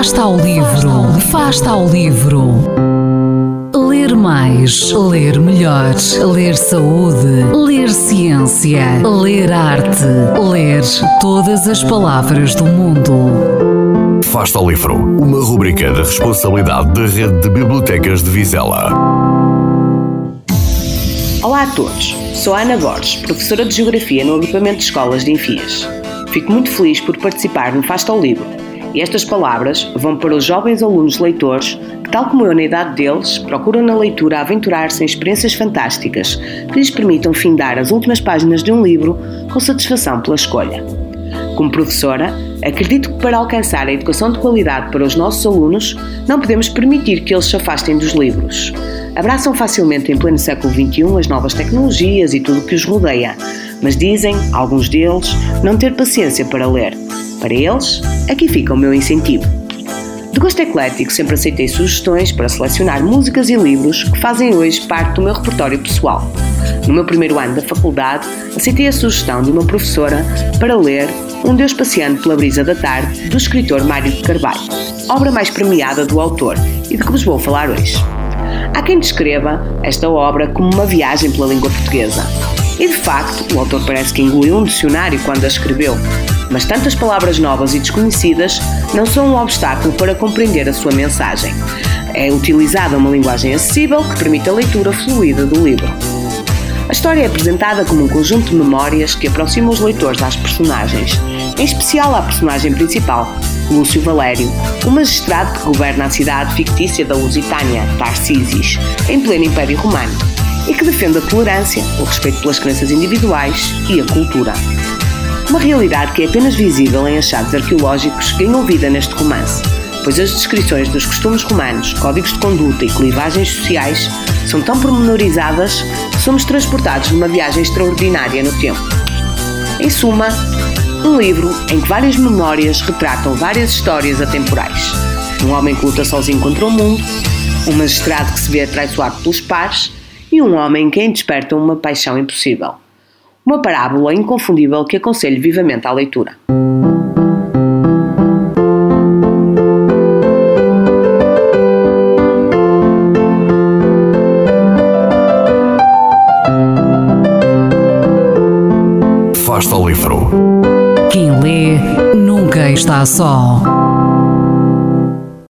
Fasta ao livro, fasta ao livro. Ler mais, ler melhor, ler saúde, ler ciência, ler arte, ler todas as palavras do mundo. Fasta ao livro, uma rubrica da responsabilidade da Rede de Bibliotecas de Vizela. Olá a todos, sou a Ana Borges, professora de Geografia no agrupamento de escolas de Enfias. Fico muito feliz por participar no Fasta ao Livro e estas palavras vão para os jovens alunos leitores que, tal como eu na idade deles, procuram na leitura aventurar-se em experiências fantásticas que lhes permitam findar as últimas páginas de um livro com satisfação pela escolha. Como professora, acredito que para alcançar a educação de qualidade para os nossos alunos, não podemos permitir que eles se afastem dos livros. Abraçam facilmente em pleno século XXI as novas tecnologias e tudo o que os rodeia, mas dizem, alguns deles, não ter paciência para ler. Para eles, aqui fica o meu incentivo. De gosto eclético, sempre aceitei sugestões para selecionar músicas e livros que fazem hoje parte do meu repertório pessoal. No meu primeiro ano da faculdade, aceitei a sugestão de uma professora para ler Um Deus Passeando pela Brisa da Tarde, do escritor Mário de Carvalho, obra mais premiada do autor e de que vos vou falar hoje. Há quem descreva esta obra como uma viagem pela língua portuguesa. E de facto, o autor parece que engoliu um dicionário quando a escreveu, mas tantas palavras novas e desconhecidas não são um obstáculo para compreender a sua mensagem. É utilizada uma linguagem acessível que permite a leitura fluida do livro. A história é apresentada como um conjunto de memórias que aproxima os leitores às personagens, em especial à personagem principal, Lúcio Valério, o magistrado que governa a cidade fictícia da Lusitânia, Tarcísis, em pleno Império Romano, e que defende a tolerância, o respeito pelas crenças individuais e a cultura. Uma realidade que é apenas visível em achados arqueológicos ganhou vida neste romance, pois as descrições dos costumes romanos, códigos de conduta e clivagens sociais são tão pormenorizadas que somos transportados numa viagem extraordinária no tempo. Em suma, um livro em que várias memórias retratam várias histórias atemporais. Um homem que luta sozinho contra o mundo, um magistrado que se vê atraiçoado pelos pares e um homem em quem desperta uma paixão impossível. Uma parábola inconfundível que aconselho vivamente à leitura. Fasta ao livro. Quem lê nunca está só.